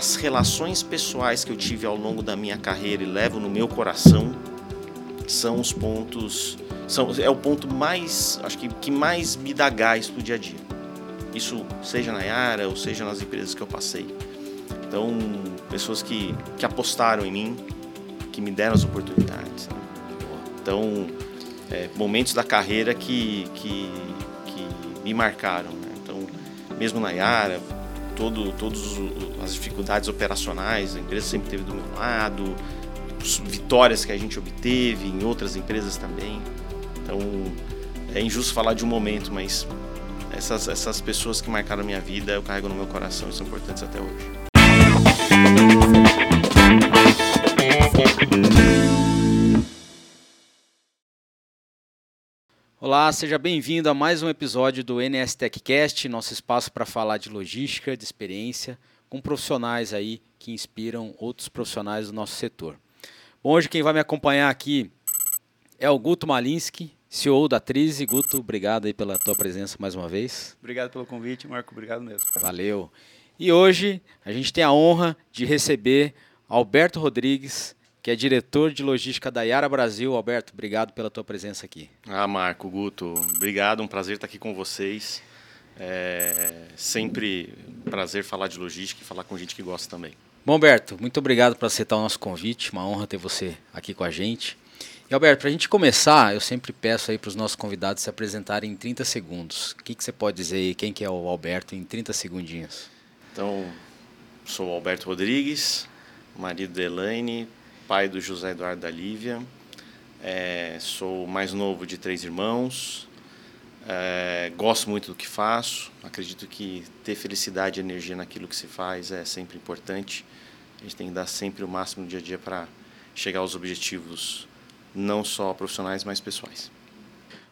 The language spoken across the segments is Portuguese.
as relações pessoais que eu tive ao longo da minha carreira e levo no meu coração são os pontos são, é o ponto mais acho que que mais me dá gás pro dia a dia isso seja na Yara ou seja nas empresas que eu passei então pessoas que, que apostaram em mim que me deram as oportunidades né? então é, momentos da carreira que, que, que me marcaram né? então mesmo na Yara todo, todas as dificuldades operacionais, a empresa sempre teve do meu lado, vitórias que a gente obteve em outras empresas também. Então é injusto falar de um momento, mas essas, essas pessoas que marcaram minha vida eu carrego no meu coração e são importantes até hoje. Olá, seja bem-vindo a mais um episódio do NS TechCast, nosso espaço para falar de logística, de experiência, com profissionais aí que inspiram outros profissionais do nosso setor. Bom, hoje quem vai me acompanhar aqui é o Guto Malinski, CEO da Trize. Guto, obrigado aí pela tua presença mais uma vez. Obrigado pelo convite, Marco, obrigado mesmo. Valeu. E hoje a gente tem a honra de receber Alberto Rodrigues, que é diretor de logística da Yara Brasil. Alberto, obrigado pela tua presença aqui. Ah, Marco, Guto, obrigado, um prazer estar aqui com vocês. É sempre um prazer falar de logística e falar com gente que gosta também. Bom, Alberto, muito obrigado por aceitar o nosso convite, uma honra ter você aqui com a gente. E Alberto, para a gente começar, eu sempre peço aí para os nossos convidados se apresentarem em 30 segundos. O que, que você pode dizer aí, quem que é o Alberto em 30 segundinhos? Então, sou o Alberto Rodrigues, marido da Elaine, pai do José Eduardo da Lívia. É, sou mais novo de três irmãos. É, gosto muito do que faço. Acredito que ter felicidade e energia naquilo que se faz é sempre importante. A gente tem que dar sempre o máximo no dia a dia para chegar aos objetivos, não só profissionais, mas pessoais.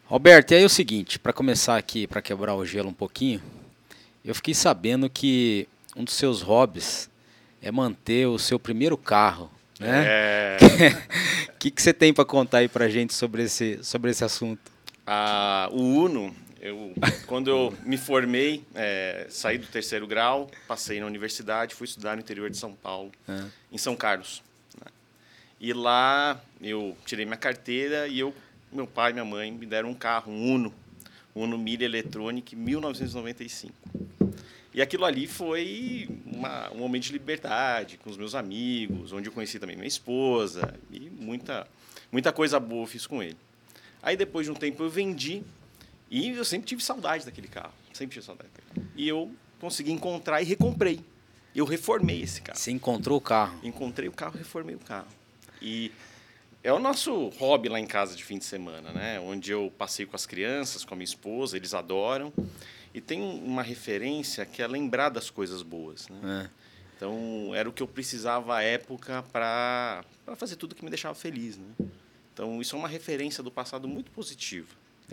Roberto, e aí é o seguinte, para começar aqui, para quebrar o gelo um pouquinho, eu fiquei sabendo que um dos seus hobbies é manter o seu primeiro carro né? É... O que, que você tem para contar aí para gente sobre esse, sobre esse assunto? Ah, o Uno, eu, quando eu me formei, é, saí do terceiro grau, passei na universidade, fui estudar no interior de São Paulo, é. em São Carlos. Né? E lá eu tirei minha carteira e eu, meu pai e minha mãe me deram um carro, um Uno, um Uno Mille Electronic 1995. E aquilo ali foi uma, um momento de liberdade com os meus amigos, onde eu conheci também minha esposa e muita, muita coisa boa eu fiz com ele. Aí depois de um tempo eu vendi e eu sempre tive saudade daquele carro, sempre tive saudade daquele carro. E eu consegui encontrar e recomprei. Eu reformei esse carro. Você encontrou o carro? Encontrei o carro, reformei o carro. E é o nosso hobby lá em casa de fim de semana, né? Onde eu passei com as crianças, com a minha esposa, eles adoram. E tem uma referência que é lembrar das coisas boas. Né? É. Então, era o que eu precisava à época para fazer tudo que me deixava feliz. Né? Então, isso é uma referência do passado muito positiva.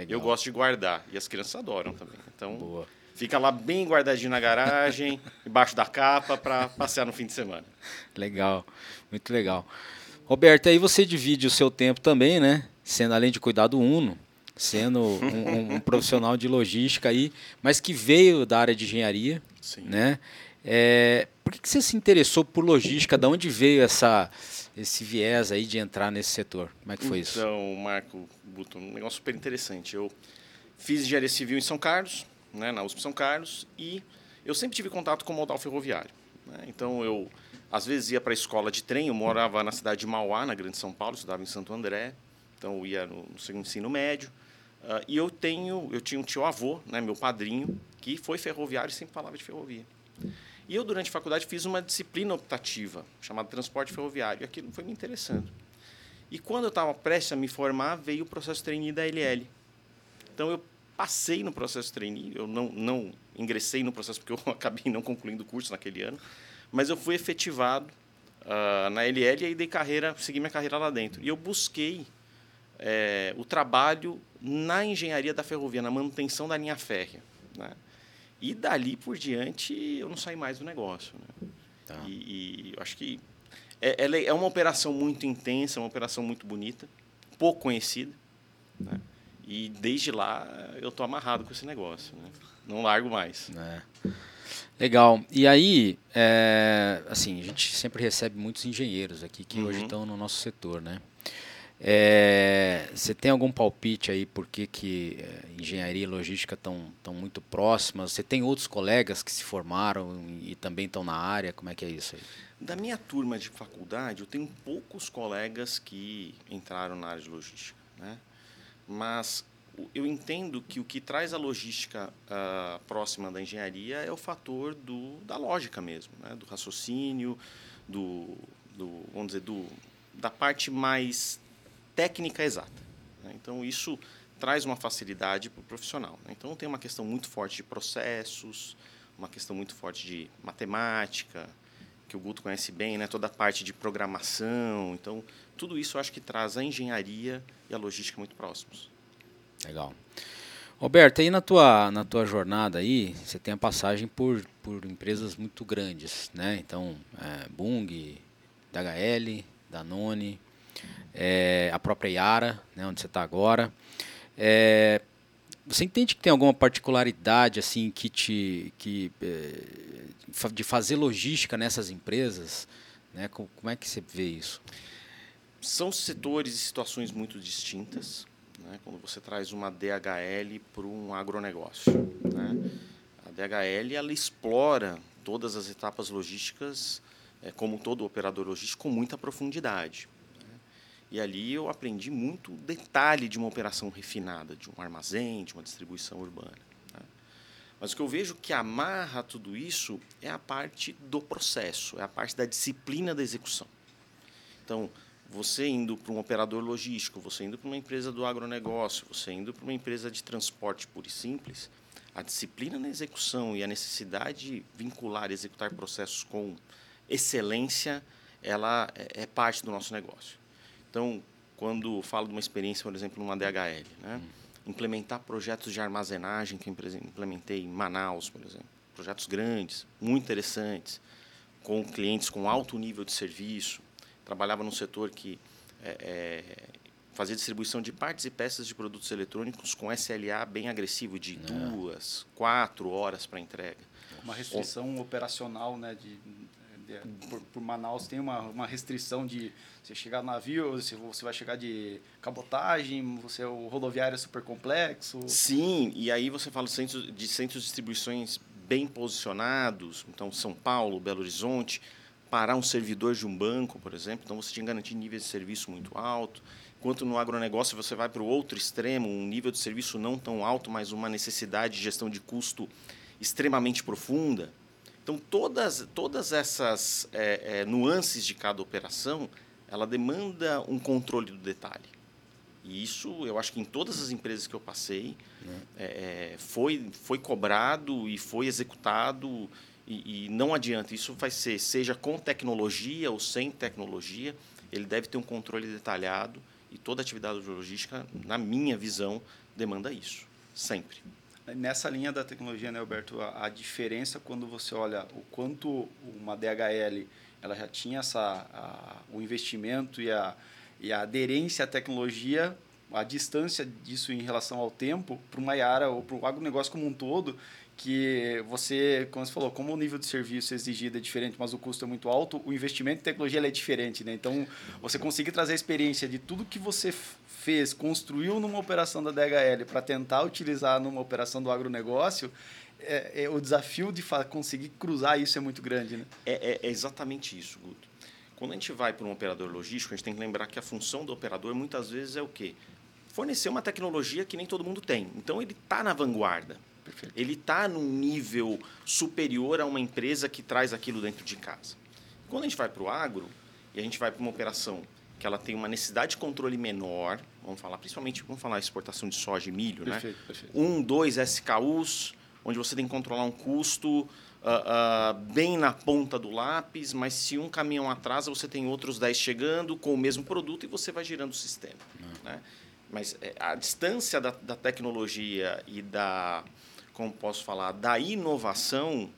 Eu gosto de guardar e as crianças adoram também. Então, Boa. fica lá bem guardadinho na garagem, embaixo da capa, para passear no fim de semana. Legal, muito legal. Roberto, aí você divide o seu tempo também, né? Sendo além de cuidar do Uno, sendo um, um, profissional de logística aí, mas que veio da área de engenharia, Sim. né? É, por que, que você se interessou por logística? De onde veio essa, esse viés aí de entrar nesse setor? Como é que foi então, isso? Então, Marco, um negócio super interessante. Eu fiz engenharia civil em São Carlos, né, na USP São Carlos, e eu sempre tive contato com o modal ferroviário. Né? Então, eu às vezes ia para a escola de trem, eu morava na cidade de Mauá, na Grande São Paulo, estudava em Santo André, então eu ia no, no ensino médio. Uh, e eu tenho, eu tinha um tio avô, né, meu padrinho, que foi ferroviário e sempre falava de ferrovia. E eu durante a faculdade fiz uma disciplina optativa chamada transporte ferroviário, e aquilo foi me interessando. E quando eu estava prestes a me formar, veio o processo trainee da LL. Então eu passei no processo trainee, eu não não ingressei no processo porque eu acabei não concluindo o curso naquele ano, mas eu fui efetivado uh, na LL e dei carreira, segui minha carreira lá dentro. E eu busquei é, o trabalho na engenharia da ferrovia, na manutenção da linha férrea. Né? E dali por diante eu não saí mais do negócio. Né? Tá. E, e acho que é, é, uma operação muito intensa, uma operação muito bonita, pouco conhecida. Né? E desde lá eu estou amarrado com esse negócio, né? não largo mais. É. Legal. E aí, é, assim, a gente sempre recebe muitos engenheiros aqui que uhum. hoje estão no nosso setor, né? É, você tem algum palpite aí por que, que é, engenharia e logística estão tão muito próximas? Você tem outros colegas que se formaram e também estão na área? Como é que é isso aí? Da minha turma de faculdade, eu tenho poucos colegas que entraram na área de logística. Né? Mas eu entendo que o que traz a logística uh, próxima da engenharia é o fator do, da lógica mesmo, né? do raciocínio, do, do, vamos dizer, do, da parte mais técnica exata. Né? Então, isso traz uma facilidade para o profissional. Né? Então, tem uma questão muito forte de processos, uma questão muito forte de matemática, que o Guto conhece bem, né? toda a parte de programação. Então, tudo isso eu acho que traz a engenharia e a logística muito próximos. Legal. Roberto, aí na tua, na tua jornada aí, você tem a passagem por, por empresas muito grandes, né? Então, é, Bung, DHL, Danone, é, a própria Yara, né, onde você está agora. É, você entende que tem alguma particularidade assim que te que é, de fazer logística nessas empresas, né? Como, como é que você vê isso? São setores e situações muito distintas né, quando você traz uma DHL para um agronegócio. Né? A DHL ela explora todas as etapas logísticas, é, como todo operador logístico, com muita profundidade. E ali eu aprendi muito detalhe de uma operação refinada, de um armazém, de uma distribuição urbana. Né? Mas o que eu vejo que amarra tudo isso é a parte do processo, é a parte da disciplina da execução. Então, você indo para um operador logístico, você indo para uma empresa do agronegócio, você indo para uma empresa de transporte puro e simples, a disciplina na execução e a necessidade de vincular e executar processos com excelência, ela é, é parte do nosso negócio. Então, quando falo de uma experiência, por exemplo, numa DHL, né? implementar projetos de armazenagem que eu implementei em Manaus, por exemplo, projetos grandes, muito interessantes, com clientes com alto nível de serviço, trabalhava num setor que é, é, fazia distribuição de partes e peças de produtos eletrônicos com SLA bem agressivo, de é. duas, quatro horas para entrega. Uma restrição operacional, né? De, por, por, Manaus tem uma, uma restrição de você chegar no navio, você, você vai chegar de cabotagem, você o rodoviário é super complexo. Sim, e aí você fala centros, de centros de distribuições bem posicionados, então São Paulo, Belo Horizonte, parar um servidor de um banco, por exemplo. Então, você tinha que garantir níveis de serviço muito alto. Enquanto no agronegócio você vai para o outro extremo, um nível de serviço não tão alto, mas uma necessidade de gestão de custo extremamente profunda. Então, todas, todas essas é, é, nuances de cada operação, ela demanda um controle do detalhe. E isso, eu acho que em todas as empresas que eu passei, né? é, foi, foi cobrado e foi executado e, e, não adianta, isso vai ser, seja com tecnologia ou sem tecnologia, ele deve ter um controle detalhado e toda atividade logística, na minha visão, demanda isso, sempre. Nessa linha da tecnologia, né, Alberto, a, a diferença quando você olha o quanto uma DHL ela já tinha essa, a, o investimento e a, e a aderência à tecnologia, a distância disso em relação ao tempo, para uma área ou para o agronegócio como um todo, que você, como você falou, como o nível de serviço exigido é diferente, mas o custo é muito alto, o investimento em tecnologia é diferente, né? Então, você conseguir trazer a experiência de tudo que você fez, construiu numa operação da DHL para tentar utilizar numa operação do agronegócio, é, é o desafio de conseguir cruzar isso é muito grande, né? É, é, é exatamente isso, Guto. Quando a gente vai para um operador logístico, a gente tem que lembrar que a função do operador muitas vezes é o quê? Fornecer uma tecnologia que nem todo mundo tem. Então, ele está na vanguarda. Perfeito. Ele está num nível superior a uma empresa que traz aquilo dentro de casa. Quando a gente vai para o agro e a gente vai para uma operação que ela tem uma necessidade de controle menor, vamos falar principalmente, vamos falar exportação de soja e milho, perfeito, né? Perfeito. Um, dois SKUs, onde você tem que controlar um custo uh, uh, bem na ponta do lápis, mas se um caminhão atrasa, você tem outros 10 chegando com o mesmo produto e você vai girando o sistema. Né? Mas é, a distância da, da tecnologia e da como posso falar, da inovação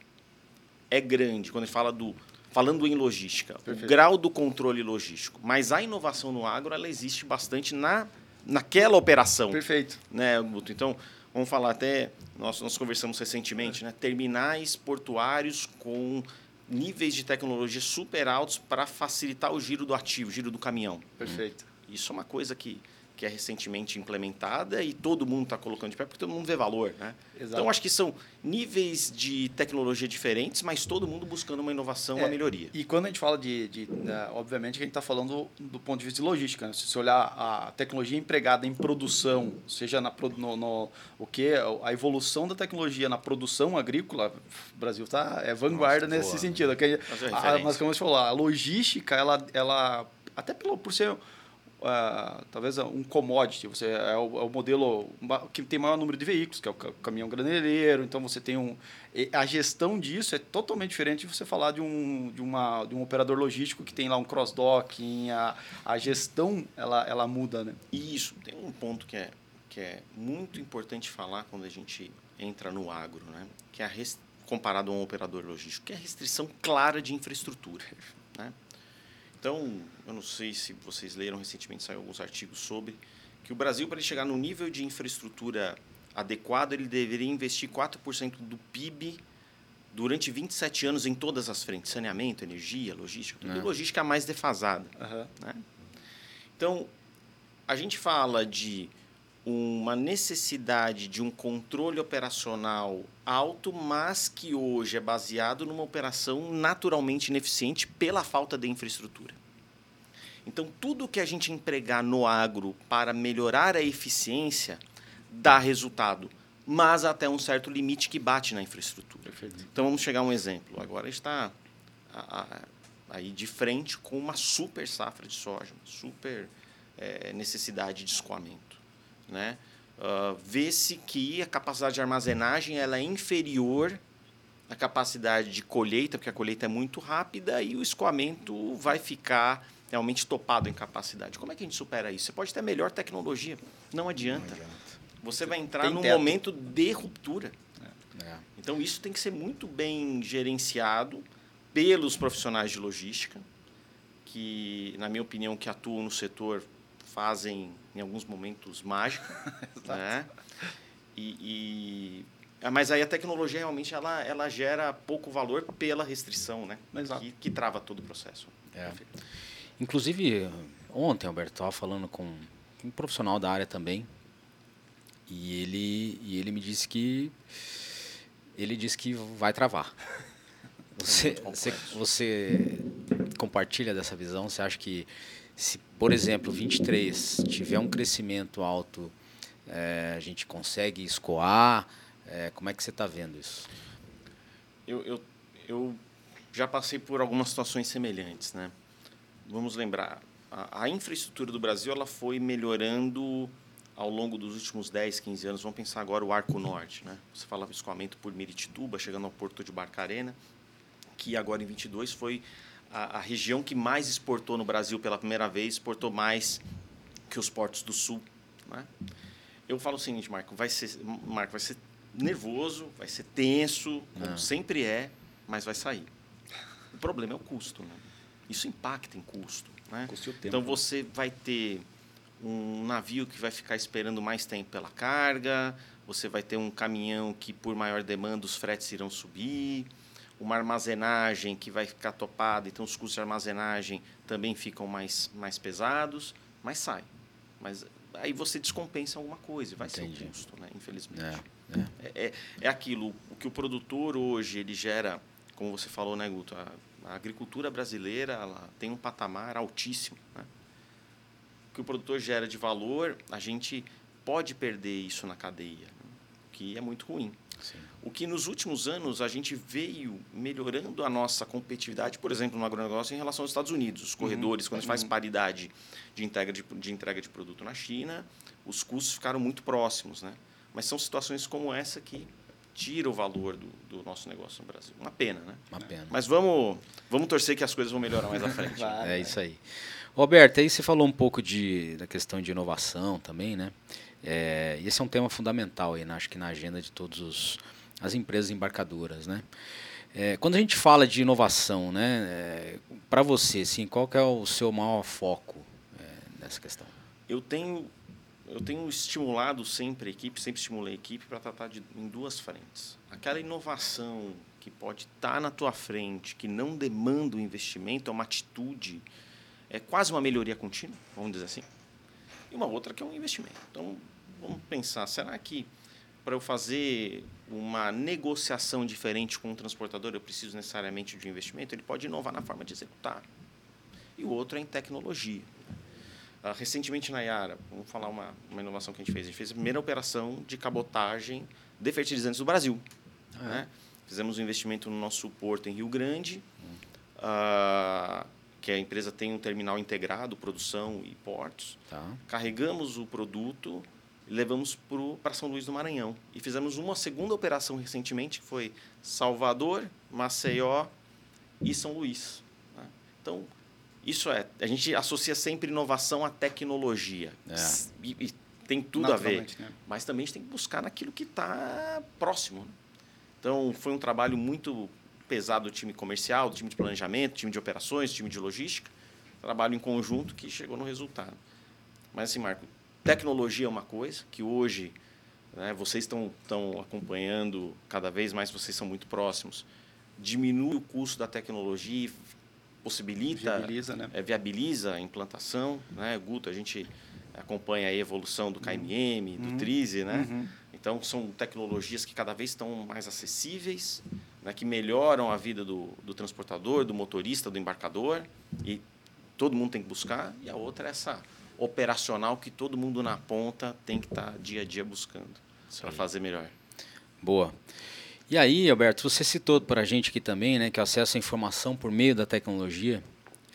é grande. Quando gente fala do falando em logística, Perfeito. o grau do controle logístico. Mas a inovação no agro ela existe bastante na naquela operação. Perfeito. Né, Guto? Então, vamos falar até, nós, nós conversamos recentemente, né? terminais portuários com níveis de tecnologia super altos para facilitar o giro do ativo, o giro do caminhão. Perfeito. Isso é uma coisa que, que é recentemente implementada e todo mundo está colocando de pé porque todo mundo vê valor. Né? Exato. Então, acho que são níveis de tecnologia diferentes, mas todo mundo buscando uma inovação, É, uma melhoria. E quando a gente fala de, de né, obviamente a gente está falando do ponto de vista de logística. né? Se você olhar a tecnologia empregada em produção, seja na no, no- o que a evolução da tecnologia na produção agrícola, o Brasil tá é vanguarda Nossa, nesse boa. sentido. Que, Mas é a, referência. mas como você falou, a logística ela, ela até pelo, por ser ah, talvez um commodity, você é o, é o modelo que tem maior número de veículos, que é o ca- caminhão graneleiro, então você tem um a gestão disso é totalmente diferente de você falar de um, de uma, de um operador logístico que tem lá um cross-docking, a, a gestão ela, ela muda, né? Isso, tem um ponto que é, que é muito importante falar quando a gente entra no agro, né? que é a res- comparado a um operador logístico, que é a restrição clara de infraestrutura. Né? Então, eu não sei se vocês leram recentemente, saiu alguns artigos sobre, que o Brasil, para ele chegar no nível de infraestrutura adequado, ele deveria investir 4% do PIB durante 27 anos em todas as frentes, saneamento, energia, logística, tudo É. logística mais defasada. né? Então, a gente fala de uma necessidade de um controle operacional alto, mas que hoje é baseado numa operação naturalmente ineficiente pela falta de infraestrutura. Então, tudo que a gente empregar no agro para melhorar a eficiência dá resultado, mas até um certo limite que bate na infraestrutura. Perfeito. Então vamos chegar a um exemplo. Agora está aí de frente com uma super safra de soja, uma super eh, necessidade de escoamento. Né? Ah, Vê-se que a capacidade de armazenagem ela é inferior à capacidade de colheita, porque a colheita é muito rápida e o escoamento vai ficar realmente topado em capacidade. Como é que a gente supera isso? Você pode ter melhor tecnologia, não adianta. Você vai entrar Tem num teto. momento de ruptura. É. Então, isso tem que ser muito bem gerenciado pelos profissionais de logística, que, na minha opinião, que atuam no setor, fazem, em alguns momentos, mágica. né? E, e- ah, mas aí a tecnologia, realmente, ela, ela gera pouco valor pela restrição, né? Exato. Que, que trava todo o processo. É. Inclusive, ontem, Alberto, estava falando com um profissional da área também. E ele, e ele me disse que ele disse que vai travar. Você, muito você, você compartilha dessa visão? Você acha que se, por exemplo, 23 tiver um crescimento alto, eh, a gente consegue escoar? Eh, como é que você está vendo isso? Eu, eu, eu já passei por algumas situações semelhantes, né? Vamos lembrar, a, a infraestrutura do Brasil ela foi melhorando ao longo dos últimos 10, 15 anos. Vamos pensar agora o Arco Norte, né? Você falava escoamento por Miritituba, chegando ao Porto de Barcarena, que agora em 22 foi a, a região que mais exportou no Brasil pela primeira vez, exportou mais que os portos do Sul, né? Eu falo o seguinte, Marco, vai ser, Marco, vai ser nervoso, vai ser tenso, como Ah. sempre é, mas vai sair. O problema é o custo, né? Isso impacta em custo, né? Custo tempo, Então né? você vai ter um navio que vai ficar esperando mais tempo pela carga, você vai ter um caminhão que por maior demanda os fretes irão subir, uma armazenagem que vai ficar topada, então os custos de armazenagem também ficam mais, mais pesados, mas sai. Mas aí você descompensa alguma coisa, vai ser Entendi. o custo, né? infelizmente. É, é. É, é, é aquilo, o que o produtor hoje ele gera, como você falou, né, Guto? A, a agricultura brasileira ela tem um patamar altíssimo. Né? O que o produtor gera de valor, a gente pode perder isso na cadeia, né? o que é muito ruim. O que nos últimos anos a gente veio melhorando a nossa competitividade, por exemplo, no agronegócio, em relação aos Estados Unidos. Os corredores, quando a gente faz Uhum. paridade de entrega de, de entrega de produto na China, os custos ficaram muito próximos. Né? Mas são situações como essa que tira o valor do, do nosso negócio no Brasil. Uma pena, né? Uma pena. Mas vamos, vamos torcer que as coisas vão melhorar mais à frente. É isso aí. Roberto, aí você falou um pouco de, da questão de inovação também, né? É, e esse é um tema fundamental aí, né? acho que na agenda de todas as empresas embarcadoras, né? É, quando a gente fala de inovação, né? Para você, assim, qual é o seu maior foco é, nessa questão? Eu tenho eu tenho estimulado sempre a equipe, sempre estimulei a equipe para tratar de, em duas frentes. Aquela inovação que pode estar tá na tua frente, que não demanda o investimento, é uma atitude, é quase uma melhoria contínua, vamos dizer assim. E uma outra que é um investimento. Então, vamos pensar, será que para eu fazer uma negociação diferente com um transportador, eu preciso necessariamente de um investimento? Ele pode inovar na forma de executar. E o outro é em tecnologia. Uh, recentemente na Yara, vamos falar uma, uma inovação que a gente fez. A gente fez a primeira operação de cabotagem de fertilizantes do Brasil. Ah, é. né? Fizemos um investimento no nosso porto em Rio Grande, uh, que a empresa tem um terminal integrado, produção e portos. Tá. Carregamos o produto levamos para São Luís do Maranhão. E fizemos uma segunda operação recentemente, que foi Salvador, Maceió e São Luís. Né? Então, isso é, a gente associa sempre inovação à tecnologia. É. E, e, tem tudo a ver. Né? Mas também a gente tem que buscar naquilo que está próximo. Né? Então, foi um trabalho muito pesado do time comercial, do time de planejamento, time de operações, time de logística. Trabalho em conjunto que chegou no resultado. Mas, assim, Marco, tecnologia é uma coisa que hoje né, vocês estão, estão acompanhando cada vez mais, vocês são muito próximos. Diminui o custo da tecnologia possibilita, viabiliza, né? é, viabiliza a implantação. Né? Guto, a gente acompanha a evolução do KMM, uhum. do Trize, né? Uhum. Então, são tecnologias que cada vez estão mais acessíveis, né? que melhoram a vida do, do transportador, do motorista, do embarcador, e todo mundo tem que buscar. E a outra é essa operacional que todo mundo na ponta tem que estar tá dia a dia buscando para fazer melhor. Boa. E aí, Alberto, você citou para a gente aqui também, né, que o acesso à informação por meio da tecnologia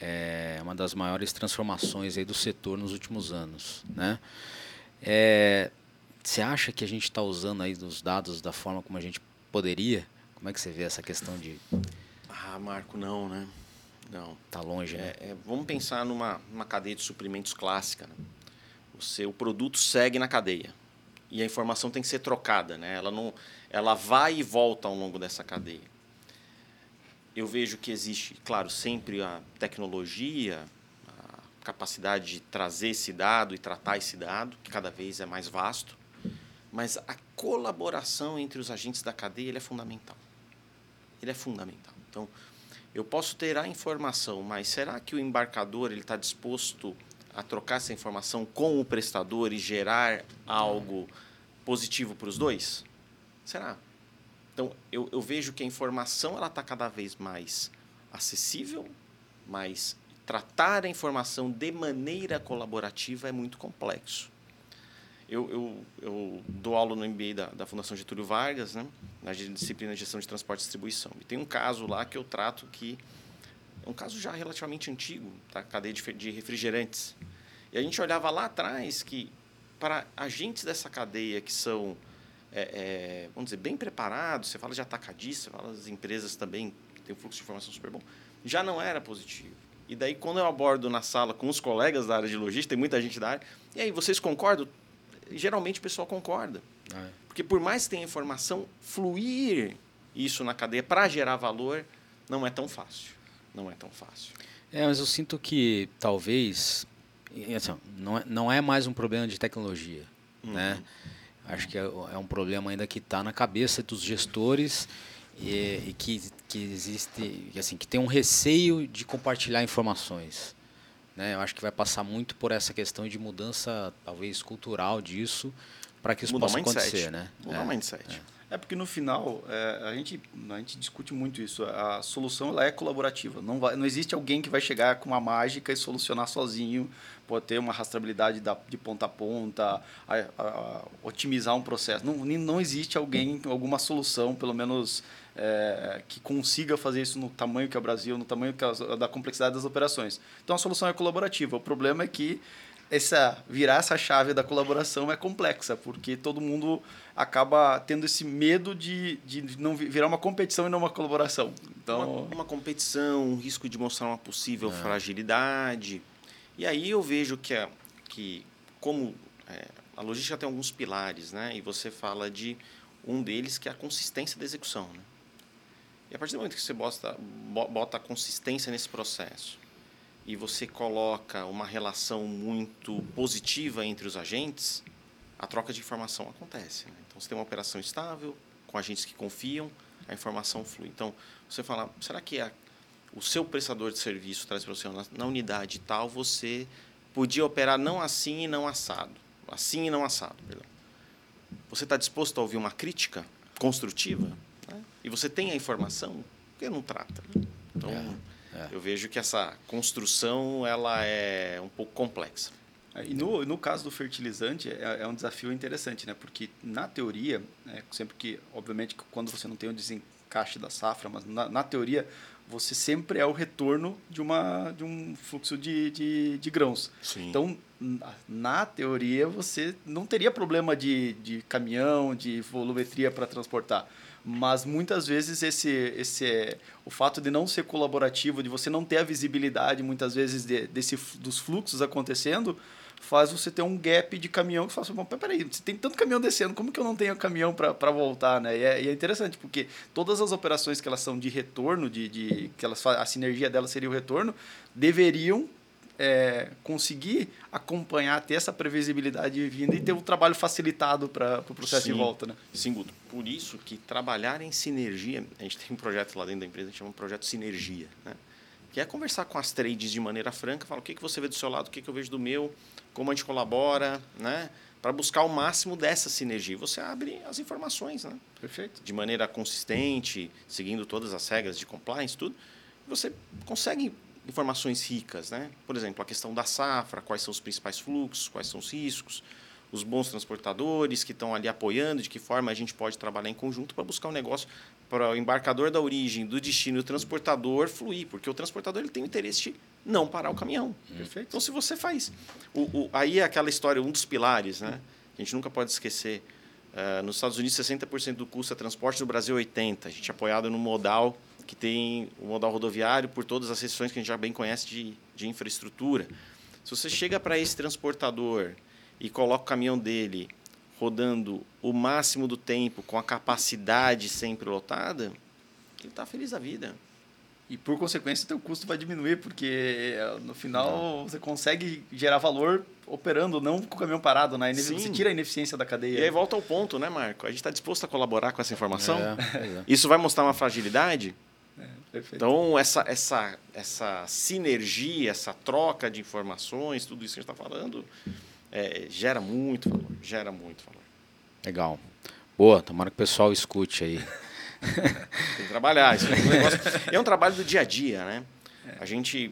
é uma das maiores transformações aí do setor nos últimos anos, né? É, você acha que a gente está usando aí os dados da forma como a gente poderia? Como é que você vê essa questão de? Ah, Marco, não, né? Não. Tá longe, né? É, é, vamos pensar numa, numa cadeia de suprimentos clássica. Né? O seu produto segue na cadeia e a informação tem que ser trocada, né? Ela não, ela vai e volta ao longo dessa cadeia. Eu vejo que existe, claro, sempre a tecnologia, a capacidade de trazer esse dado e tratar esse dado, que cada vez é mais vasto, mas a colaboração entre os agentes da cadeia é fundamental. Ele é fundamental. Então, eu posso ter a informação, mas será que o embarcador ele está disposto a trocar essa informação com o prestador e gerar algo positivo para os dois? Será? Então, eu, eu vejo que a informação ela está cada vez mais acessível, mas tratar a informação de maneira colaborativa é muito complexo. Eu, eu, eu dou aula no MBA da, da Fundação Getúlio Vargas, né, na disciplina de gestão de transporte e distribuição. E tem um caso lá que eu trato que é um caso já relativamente antigo, tá? cadeia de, de refrigerantes. E a gente olhava lá atrás que para agentes dessa cadeia que são, é, é, vamos dizer, bem preparados, você fala de atacadista, fala das empresas também que têm um fluxo de informação super bom, já não era positivo. E daí, quando eu abordo na sala com os colegas da área de logística, tem muita gente da área, e aí, vocês concordam? Geralmente o pessoal concorda. Ah, é. Porque por mais que tenha informação, fluir isso na cadeia para gerar valor não é tão fácil. Não é tão fácil. É, mas eu sinto que talvez assim, não, é, não é mais um problema de tecnologia. Uhum. Né? Acho que é, é um problema ainda que está na cabeça dos gestores e, e, que, que existe, assim, que tem um receio de compartilhar informações. Né? Eu acho que vai passar muito por essa questão de mudança, talvez, cultural disso, para que isso Mudar possa acontecer. Né? Mudar o é, mindset. É. É porque no final é, a, gente, a gente discute muito isso. A solução ela é colaborativa. Não, vai, não existe alguém que vai chegar com uma mágica e solucionar sozinho. Pode ter uma rastreabilidade da, de ponta a ponta, a, a, otimizar um processo. Não, não existe alguém, alguma solução, pelo menos é, que consiga fazer isso no tamanho que é o Brasil, no tamanho que é, da complexidade das operações. Então a solução é colaborativa. O problema é que essa virar essa chave da colaboração é complexa, porque todo mundo acaba tendo esse medo de, de não virar uma competição e não uma colaboração. Então, uma, uma competição, um risco de mostrar uma possível é. fragilidade. E aí eu vejo que, a, que como é, a logística tem alguns pilares, né? E você fala de um deles que é a consistência da execução, né? E a partir do momento que você bota, bota consistência nesse processo, e você coloca uma relação muito positiva entre os agentes, a troca de informação acontece. Né? Então, você tem uma operação estável, com agentes que confiam, a informação flui. Então, você fala, será que a, o seu prestador de serviço traz para você na, na unidade tal, você podia operar não assim e não assado. Assim e não assado, perdão. Você está disposto a ouvir uma crítica construtiva? Né? E você tem a informação? Por que não trata? Né? Então, é, é. eu vejo que essa construção ela é um pouco complexa. É, e no, no caso do fertilizante, é, é um desafio interessante, né? Porque, na teoria, é, sempre que, obviamente, quando você não tem o desencaixe da safra, mas na, na teoria, você sempre é o retorno de, uma, de um fluxo de, de, de grãos. Sim. Então, na teoria, você não teria problema de, de caminhão, de volumetria para transportar. Mas muitas vezes esse, esse o fato de não ser colaborativo, de você não ter a visibilidade muitas vezes de, desse, dos fluxos acontecendo, faz você ter um gap de caminhão que fala assim, peraí, você tem tanto caminhão descendo, como que eu não tenho caminhão para voltar, né? E é, e é, interessante, porque todas as operações que elas são de retorno, de, de que elas a sinergia delas seria o retorno, deveriam é, conseguir acompanhar, ter essa previsibilidade de vinda e ter o um trabalho facilitado para o pro processo Sim. de volta, né? Sim, Guto. Por isso que trabalhar em sinergia, a gente tem um projeto lá dentro da empresa, a gente chama de projeto Sinergia, né? que é conversar com as trades de maneira franca, falar o que, que você vê do seu lado, o que, que eu vejo do meu, como a gente colabora, né? Para buscar o máximo dessa sinergia. Você abre as informações, né? Perfeito. De maneira consistente, seguindo todas as regras de compliance, tudo. Você consegue informações ricas, né? Por exemplo, a questão da safra, quais são os principais fluxos, quais são os riscos, os bons transportadores que estão ali apoiando, de que forma a gente pode trabalhar em conjunto para buscar um negócio para o embarcador da origem, do destino e o transportador fluir, porque o transportador ele tem o interesse de não parar o caminhão. Perfeito. Então, se você faz. O, o, aí é aquela história, um dos pilares, né? A gente nunca pode esquecer. Uh, nos Estados Unidos, 60% do custo é transporte, no Brasil, 80%. A gente é apoiado no modal, que tem o modal rodoviário, por todas as restrições que a gente já bem conhece de, de infraestrutura. Se você chega para esse transportador e coloca o caminhão dele rodando o máximo do tempo com a capacidade sempre lotada, ele está feliz da vida. E por consequência, o teu custo vai diminuir, porque eh, no final você consegue gerar valor operando, não com o caminhão parado, né? Sim. Você tira a ineficiência da cadeia. E aí volta ao ponto, né, Marco? A gente está disposto a colaborar com essa informação. É, é. Isso vai mostrar uma fragilidade. É, então, essa, essa, essa sinergia, essa troca de informações, tudo isso que a gente está falando, é, gera muito valor. Gera muito valor. Legal. Boa, tomara que o pessoal escute aí. tem que trabalhar. Isso é, um negócio, é um trabalho do dia a dia, né? A gente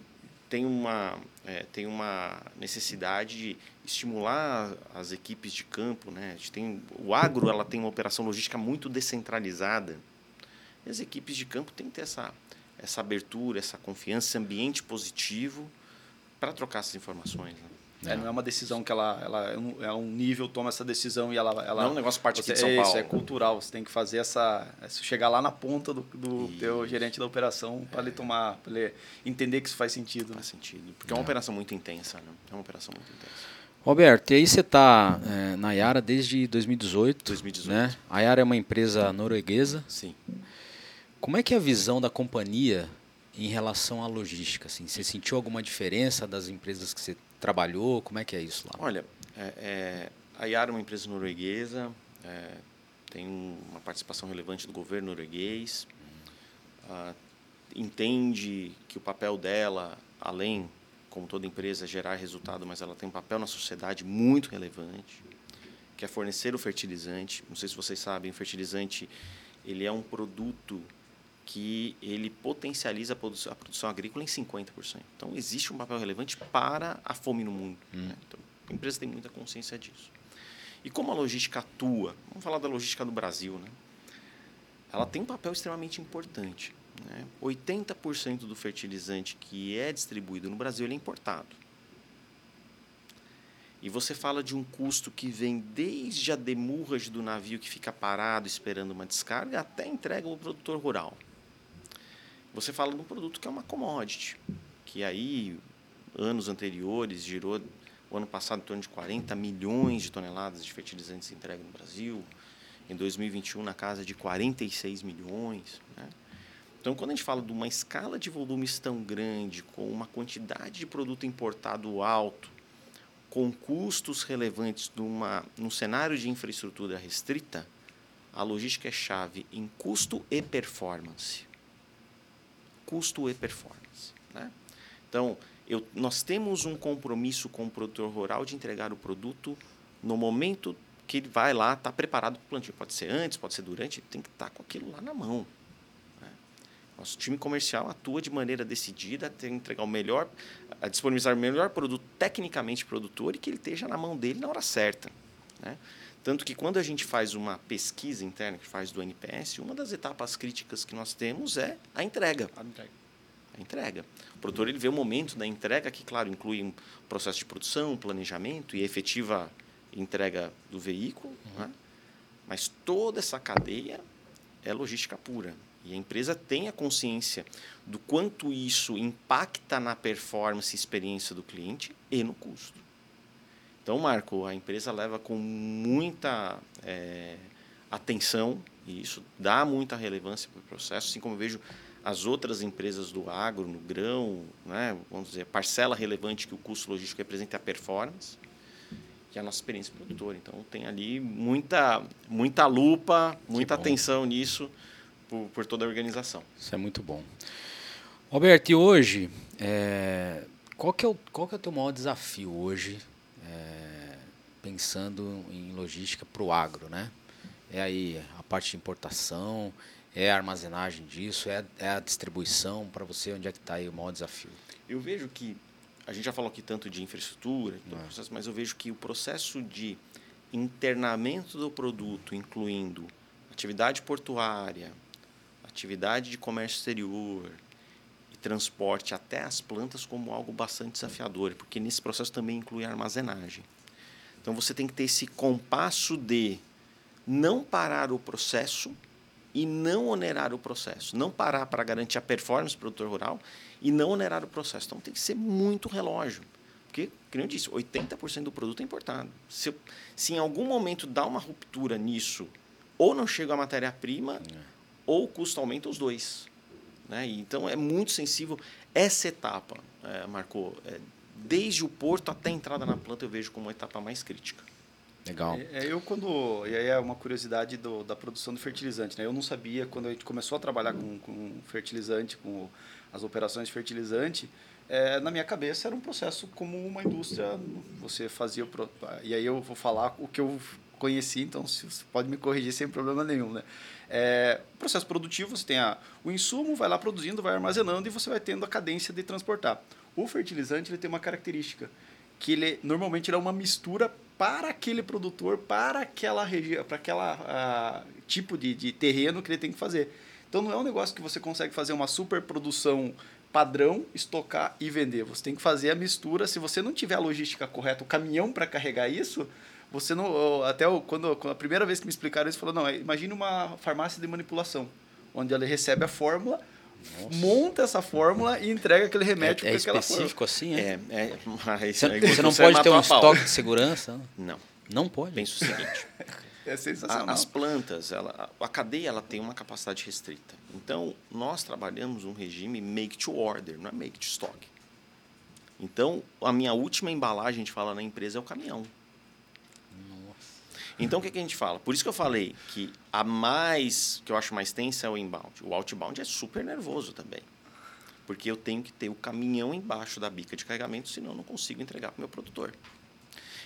tem uma, é, tem uma necessidade de estimular as equipes de campo, né? A gente tem, o agro ela tem uma operação logística muito descentralizada. E as equipes de campo têm que ter essa, essa abertura, essa confiança, esse ambiente positivo para trocar essas informações. Né? É, não é uma decisão que ela, ela é um nível toma essa decisão e ela, ela não é um negócio aqui de São Paulo. Isso é cultural. Você tem que fazer essa é chegar lá na ponta do, do teu gerente da operação para ele tomar, para ele entender que isso faz sentido. Né? Faz sentido, porque é uma operação muito intensa, né? É uma operação muito intensa. Roberto, e aí você está é, na Yara desde 2018. 2018. Né? A Yara é uma empresa norueguesa. Sim. Como é que é a visão da companhia em relação à logística? Assim? Você sentiu alguma diferença das empresas que você trabalhou? Como é que é isso lá? Olha, é, é, a Yara é uma empresa norueguesa, é, tem uma participação relevante do governo norueguês, uh, entende que o papel dela, além, como toda empresa, é gerar resultado, mas ela tem um papel na sociedade muito relevante, que é fornecer o fertilizante. Não sei se vocês sabem, o fertilizante ele é um produto que ele potencializa a produção, a produção agrícola em 50%. Então, existe um papel relevante para a fome no mundo. Hum. Né? Então, a empresa tem muita consciência disso. E como a logística atua, vamos falar da logística do Brasil, né? ela tem um papel extremamente importante. Né? 80% do fertilizante que é distribuído no Brasil é importado. E você fala de um custo que vem desde a demurragem do navio que fica parado esperando uma descarga até a entrega ao produtor rural. Você fala de um produto que é uma commodity, que aí, anos anteriores, girou, o ano passado, em torno de 40 milhões de toneladas de fertilizantes entregues no Brasil, em 2021, na casa de 46 milhões. Né? Então, quando a gente fala de uma escala de volumes tão grande, com uma quantidade de produto importado alto, com custos relevantes numa, num cenário de infraestrutura restrita, a logística é chave em custo e performance. Custo e performance. Né? Então, eu, nós temos um compromisso com o produtor rural de entregar o produto no momento que ele vai lá, está preparado para o plantio. Pode ser antes, pode ser durante, tem que estar tá com aquilo lá na mão. Nosso time comercial atua de maneira decidida, que entregar o melhor, a disponibilizar o melhor produto tecnicamente produtor e que ele esteja na mão dele na hora certa. Né? Tanto que quando a gente faz uma pesquisa interna que faz do NPS, uma das etapas críticas que nós temos é a entrega. A entrega. A entrega. O produtor ele vê o momento da entrega, que, claro, inclui um processo de produção, planejamento e efetiva entrega do veículo. Uhum. Né? Mas toda essa cadeia é logística pura. E a empresa tem a consciência do quanto isso impacta na performance e experiência do cliente e no custo. Então, Marco, a empresa leva com muita é, atenção e isso dá muita relevância para o processo, assim como vejo as outras empresas do agro, no grão, né, vamos dizer, parcela relevante que o custo logístico representa é a performance e a nossa experiência produtora. Então, tem ali muita, muita lupa, muita atenção nisso por, por toda a organização. Isso é muito bom. Roberto, e hoje, é, qual, que é o, qual que é o teu maior desafio hoje, é, pensando em logística para o agro, né? É aí a parte de importação, é a armazenagem disso, é, é a distribuição para você, onde é que está aí o maior desafio? Eu vejo que, a gente já falou aqui tanto de infraestrutura, é. processo, mas eu vejo que o processo de internamento do produto, incluindo atividade portuária, atividade de comércio exterior e transporte até as plantas como algo bastante desafiador, porque nesse processo também inclui a armazenagem. Então você tem que ter esse compasso de não parar o processo e não onerar o processo. Não parar para garantir a performance do produtor rural e não onerar o processo. Então tem que ser muito relógio. Porque, como eu disse, 80% do produto é importado. Se, se em algum momento dá uma ruptura nisso, ou não chega a matéria-prima, é ou o custo aumenta os dois. Né? Então é muito sensível. Essa etapa, é, Marcou, é, desde o porto até a entrada na planta, eu vejo como uma etapa mais crítica. Legal. É, é, eu quando e aí é uma curiosidade do, da produção do fertilizante, né? Eu não sabia quando a gente começou a trabalhar com, com fertilizante, com as operações de fertilizante, é, na minha cabeça era um processo como uma indústria. Você fazia e aí eu vou falar o que eu conheci, então você pode me corrigir sem problema nenhum, né? É, processo produtivo, você tem a, o insumo, vai lá produzindo, vai armazenando e você vai tendo a cadência de transportar. O fertilizante ele tem uma característica que ele normalmente ele é uma mistura para aquele produtor, para aquela região, para aquela tipo de, de terreno que ele tem que fazer. Então não é um negócio que você consegue fazer uma super produção padrão, estocar e vender. Você tem que fazer a mistura. Se você não tiver a logística correta, o caminhão para carregar isso, você não. Até quando, quando a primeira vez que me explicaram isso, falou: não, imagine uma farmácia de manipulação, onde ela recebe a fórmula. Nossa. monta essa fórmula e entrega aquele remédio é, é específico assim, é? É, é mas você, você não pode ter um estoque de segurança? Não. Não pode? Penso o seguinte. é sensacional. As plantas, ela, a cadeia ela tem uma capacidade restrita. Então, nós trabalhamos um regime make to order, não é make to stock. Então, a minha última embalagem, a gente fala na empresa, é o caminhão. Então, o que, que a gente fala? Por isso que eu falei que a mais, que eu acho mais tensa é o inbound. O outbound é super nervoso também. Porque eu tenho que ter o caminhão embaixo da bica de carregamento, senão eu não consigo entregar para o meu produtor.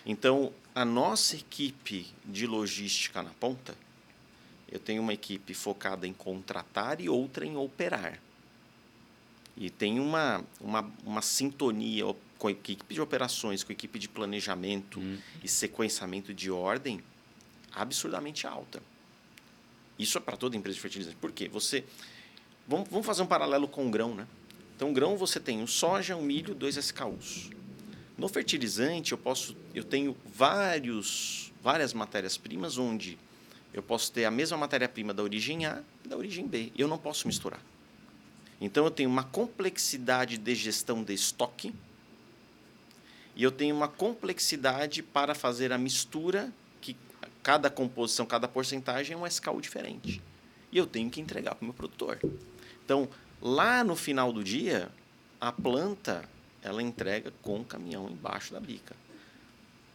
Então, a nossa equipe de logística na ponta, eu tenho uma equipe focada em contratar e outra em operar. E tem uma, uma, uma sintonia com a equipe de operações, com a equipe de planejamento hum. e sequenciamento de ordem absurdamente alta. Isso é para toda empresa de fertilizante. Por quê? Você. Vamos, vamos fazer um paralelo com o grão, né? Então, grão você tem um soja, um milho, dois SKUs. No fertilizante, eu posso, eu tenho vários, várias matérias-primas onde eu posso ter a mesma matéria-prima da origem A e da origem B. Eu não posso misturar. Então, eu tenho uma complexidade de gestão de estoque e eu tenho uma complexidade para fazer a mistura cada composição, cada porcentagem é um SKU diferente. E eu tenho que entregar para o meu produtor. Então, lá no final do dia, a planta ela entrega com o caminhão embaixo da bica.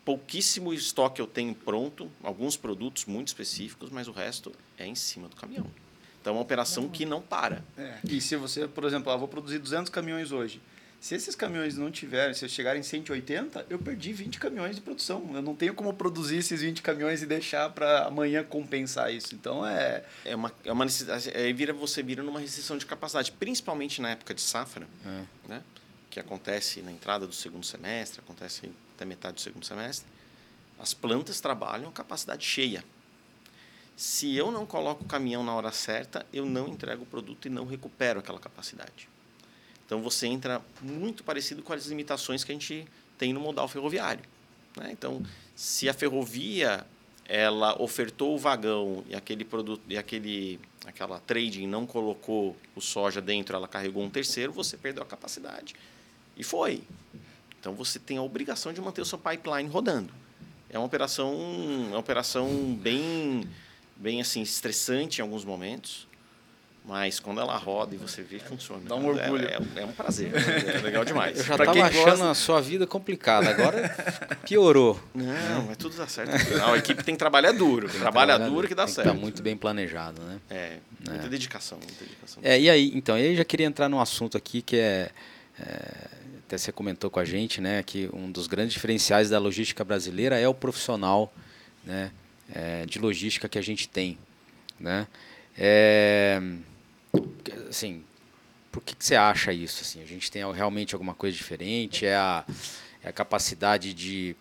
Pouquíssimo estoque eu tenho pronto, alguns produtos muito específicos, mas o resto é em cima do caminhão. Então, é uma operação que não para. É. E se você, por exemplo, ah, vou produzir 200 caminhões hoje. Se esses caminhões não tiverem, se chegarem em 180, eu perdi 20 caminhões de produção. Eu não tenho como produzir esses 20 caminhões e deixar para amanhã compensar isso. Então é. É uma, é uma necessidade. Aí vira, você vira numa restrição de capacidade, principalmente na época de safra, É. né? que acontece na entrada do segundo semestre, acontece até metade do segundo semestre. As plantas trabalham a capacidade cheia. Se eu não coloco o caminhão na hora certa, eu não entrego o produto e não recupero aquela capacidade. Então você entra muito parecido com as limitações que a gente tem no modal ferroviário. né? Então, se a ferrovia ela ofertou o vagão e aquele produto e aquele aquela trading não colocou o soja dentro, ela carregou um terceiro, você perdeu a capacidade. E foi. Então você tem a obrigação de manter o seu pipeline rodando. É uma operação, uma operação bem bem assim estressante em alguns momentos, mas quando ela roda e você vê funciona. Dá um orgulho. É, é- é um prazer. É legal demais. Eu já estava achando gosta- a sua vida complicada, agora piorou. Não, mas tudo dá certo. final. A equipe tem que trabalhar duro. Trabalha duro que dá Tem certo. Tá muito bem planejado, né? É, muita dedicação, muita dedicação. É, e aí, então, aí eu já queria entrar num assunto aqui que é, é, até você comentou com a gente, né, que um dos grandes diferenciais da logística brasileira é o profissional, né, é, de logística que a gente tem, né? É, assim, por que, que você acha isso? Assim, a gente tem realmente alguma coisa diferente? É a, é a capacidade de,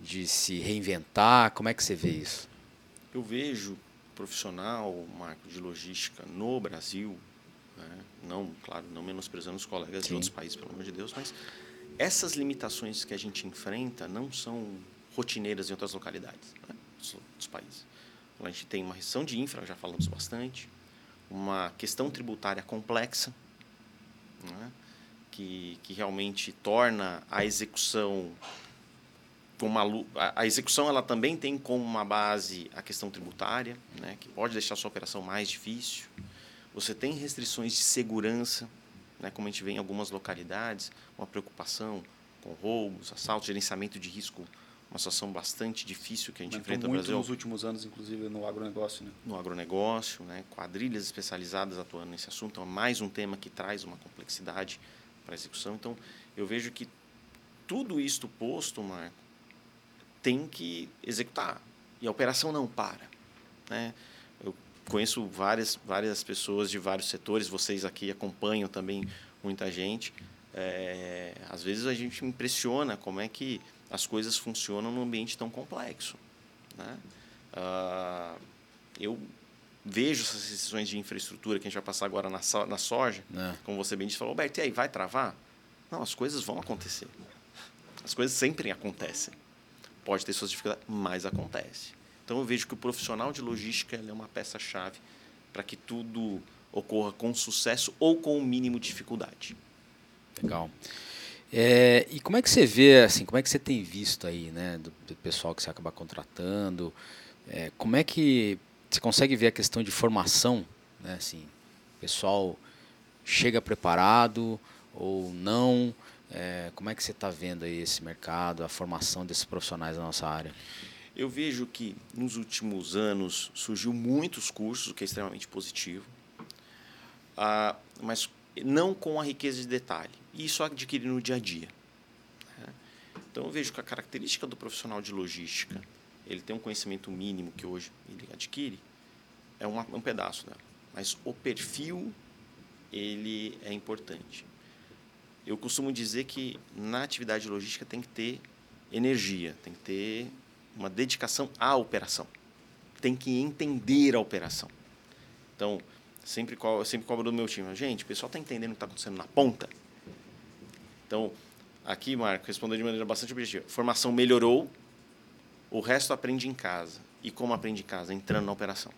de se reinventar? Como é que você vê isso? Eu vejo profissional, Marco, de logística no Brasil, né? não, claro, não menosprezando os colegas Sim. de outros países, pelo amor de Deus, mas essas limitações que a gente enfrenta não são rotineiras em outras localidades né? dos, dos países. A gente tem uma restrição de infra, já falamos bastante, uma questão tributária complexa, né? que, que realmente torna a execução uma a execução ela também tem como uma base a questão tributária, né, que pode deixar a sua operação mais difícil. Você tem restrições de segurança, né, como a gente vê em algumas localidades, uma preocupação com roubos, assaltos, gerenciamento de risco, uma situação bastante difícil que a gente Aumentou enfrenta no Brasil nos últimos anos, inclusive no agronegócio, né? no agronegócio, né, quadrilhas especializadas atuando nesse assunto, então é mais um tema que traz uma complexidade para a execução. Então, eu vejo que tudo isto posto, Marco, tem que executar. E a operação não para. Né? Eu conheço várias, várias pessoas de vários setores, vocês aqui acompanham também muita gente. É, às vezes a gente impressiona como é que as coisas funcionam num ambiente tão complexo. Né? Ah, eu vejo essas decisões de infraestrutura que a gente vai passar agora na, so- na soja, Né? como você bem disse, falou, Alberto, e aí, vai travar? Não, as coisas vão acontecer. As coisas sempre acontecem. Pode ter suas dificuldades, mas acontece. Então eu vejo que o profissional de logística é uma peça-chave para que tudo ocorra com sucesso ou com o mínimo de dificuldade. Legal. É, e como é que você vê, assim, como é que você tem visto aí, né, do, do pessoal que você acaba contratando? É, como é que você consegue ver a questão de formação, né, assim, o pessoal chega preparado ou não? É, como é que você está vendo aí esse mercado, a formação desses profissionais da nossa área? Eu vejo que nos últimos anos surgiu muitos cursos, o que é extremamente positivo, ah, mas não com a riqueza de detalhe. E isso adquire no dia a dia. né? Então eu vejo que a característica do profissional de logística, ele tem um conhecimento mínimo que hoje ele adquire, é uma, um pedaço dela. Mas o perfil, ele é importante. Eu costumo dizer que na atividade logística tem que ter energia, tem que ter uma dedicação à operação. Tem que entender a operação. Então, sempre sempre cobro do meu time. Gente, o pessoal está entendendo o que está acontecendo na ponta? Então, aqui, Marco, respondendo de maneira bastante objetiva. Formação melhorou, o resto aprende em casa. E como aprende em casa? Entrando na operação.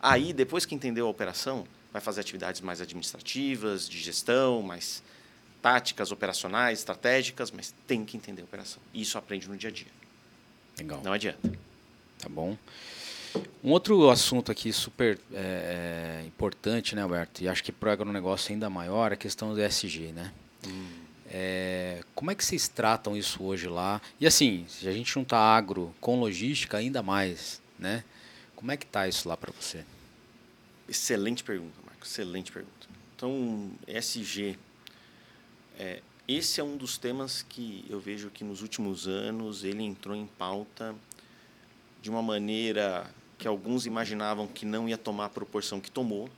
Aí, depois que entendeu a operação, vai fazer atividades mais administrativas, de gestão, mais táticas, operacionais, estratégicas, mas tem que entender a operação. E isso aprende no dia a dia. Legal. Não adianta. Tá bom. Um outro assunto aqui super é, importante, né, Alberto? E acho que para o agronegócio ainda maior, é a questão do ESG, né? É, como é que vocês tratam isso hoje lá? E assim, se a gente juntar agro com logística, ainda mais, né? Como é que está isso lá para você? Excelente pergunta, Marco. Excelente pergunta. Então, ESG, é, esse é um dos temas que eu vejo que nos últimos anos ele entrou em pauta de uma maneira que alguns imaginavam que não ia tomar a proporção que tomou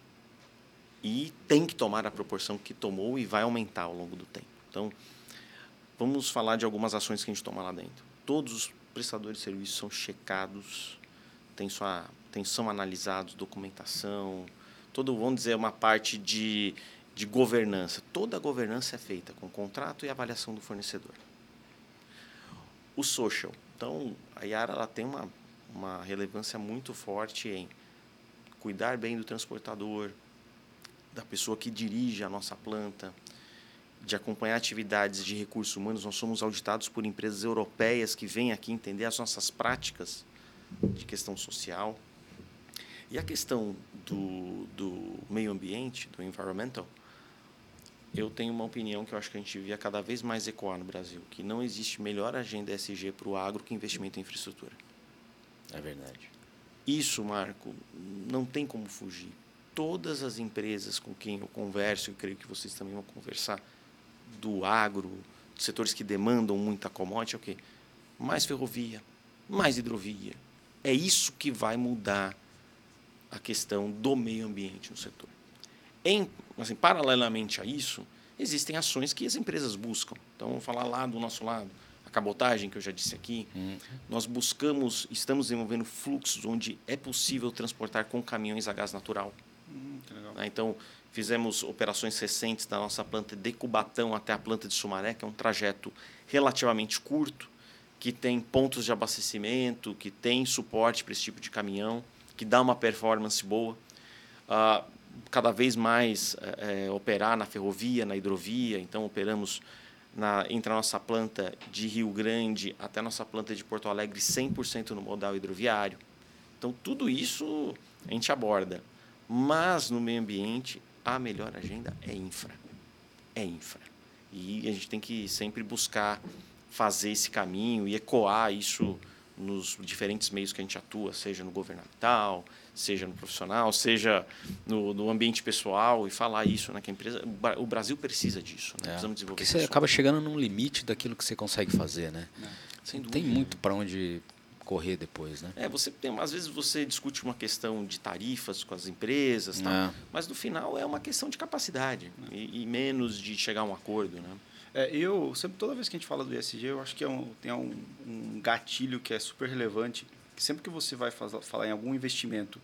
e tem que tomar a proporção que tomou e vai aumentar ao longo do tempo. Então, vamos falar de algumas ações que a gente toma lá dentro. Todos os prestadores de serviços são checados, tem sua, tem, são analisados, documentação, todo, vamos dizer, uma parte de, de governança. Toda a governança é feita com contrato e avaliação do fornecedor. O social. Então, a Yara ela tem uma, uma relevância muito forte em cuidar bem do transportador, da pessoa que dirige a nossa planta, de acompanhar atividades de recursos humanos. Nós somos auditados por empresas europeias que vêm aqui entender as nossas práticas de questão social. E a questão do, do meio ambiente, do environmental, eu tenho uma opinião que eu acho que a gente devia cada vez mais ecoar no Brasil, que não existe melhor agenda SG para o agro que investimento em infraestrutura. É verdade. Isso, Marco, não tem como fugir. Todas as empresas com quem eu converso, e creio que vocês também vão conversar, do agro, setores que demandam muita commodity, é o quê? Mais ferrovia, mais hidrovia. É isso que vai mudar a questão do meio ambiente no setor. Em, assim, paralelamente a isso, existem ações que as empresas buscam. Então, vamos falar lá do nosso lado. A cabotagem, que eu já disse aqui. Uhum. Nós buscamos, estamos desenvolvendo fluxos onde é possível transportar com caminhões a gás natural. Uhum, então, Fizemos operações recentes da nossa planta de Cubatão até a planta de Sumaré, que é um trajeto relativamente curto, que tem pontos de abastecimento, que tem suporte para esse tipo de caminhão, que dá uma performance boa. Uh, cada vez mais é, operar na ferrovia, na hidrovia, então operamos na, entre a nossa planta de Rio Grande até a nossa planta de Porto Alegre 100% no modal hidroviário. Então, tudo isso a gente aborda. Mas no meio ambiente a melhor agenda é infra. É infra. E a gente tem que sempre buscar fazer esse caminho e ecoar isso nos diferentes meios que a gente atua, seja no governamental, seja no profissional, seja no, no ambiente pessoal e falar isso, né? Que a empresa, o Brasil precisa disso, né? É, Precisamos desenvolver. Porque você acaba chegando num limite daquilo que você consegue fazer, né? É. Sem dúvida. Tem muito para onde correr depois, né? É, você tem, às vezes você discute uma questão de tarifas com as empresas, tal, é. mas no final é uma questão de capacidade e, e, menos de chegar a um acordo, né? É, eu sempre toda vez que a gente fala do ESG, eu acho que é um, tem um, um gatilho que é super relevante, que sempre que você vai fazer, falar em algum investimento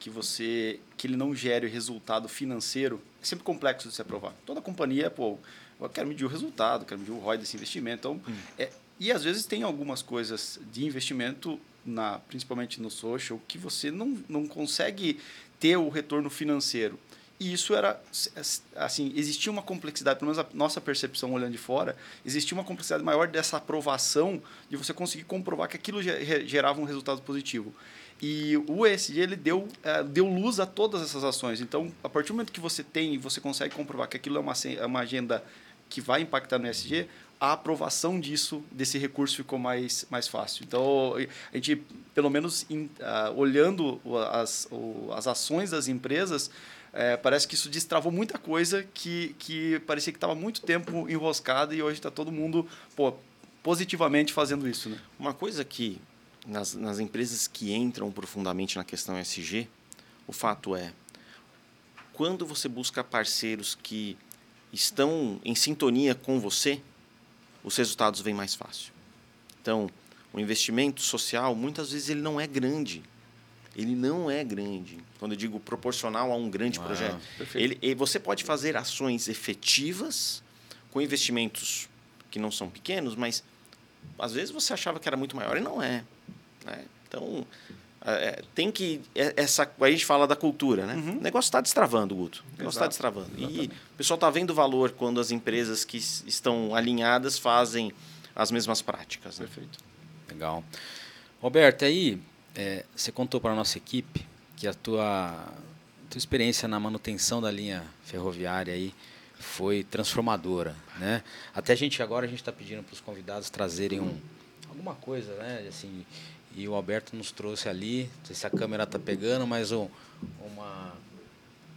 que você que ele não gere resultado financeiro, é sempre complexo de se aprovar. Toda companhia, pô, eu quero medir o resultado, quero medir o ROI desse investimento. Então, hum. é, e às vezes tem algumas coisas de investimento, na, principalmente no social, que você não, não consegue ter o retorno financeiro. E isso era, assim, existia uma complexidade, pelo menos a nossa percepção olhando de fora, existia uma complexidade maior dessa aprovação, de você conseguir comprovar que aquilo gerava um resultado positivo. E o ESG ele deu, é, deu luz a todas essas ações. Então, a partir do momento que você tem, você consegue comprovar que aquilo é uma, é uma agenda que vai impactar no ESG, a aprovação disso, desse recurso, ficou mais, mais fácil. Então, a gente, pelo menos in, uh, olhando as, as ações das empresas, é, parece que isso destravou muita coisa que, que parecia que estava muito tempo enroscada e hoje está todo mundo pô, positivamente fazendo isso. Né? Uma coisa que, nas, nas empresas que entram profundamente na questão SG, o fato é, quando você busca parceiros que estão em sintonia com você, os resultados vêm mais fácil. Então, o investimento social, muitas vezes, ele não é grande. Ele não é grande. Quando eu digo proporcional a um grande ah, projeto. Ele, ele, você pode fazer ações efetivas com investimentos que não são pequenos, mas às vezes você achava que era muito maior e não é. Né? Então, é, tem que. É, essa, a gente fala da cultura, né? Uhum. O negócio está destravando, Guto. O negócio está destravando. Exatamente. E o pessoal está vendo valor quando as empresas que estão alinhadas fazem as mesmas práticas. Né? Perfeito. Legal. Roberto, aí é, você contou para a nossa equipe que a tua, tua experiência na manutenção da linha ferroviária aí foi transformadora, né? Até a gente agora a gente está pedindo para os convidados trazerem um, alguma coisa, né? Assim, e o Alberto nos trouxe ali, não sei se a câmera está pegando, mas um, uma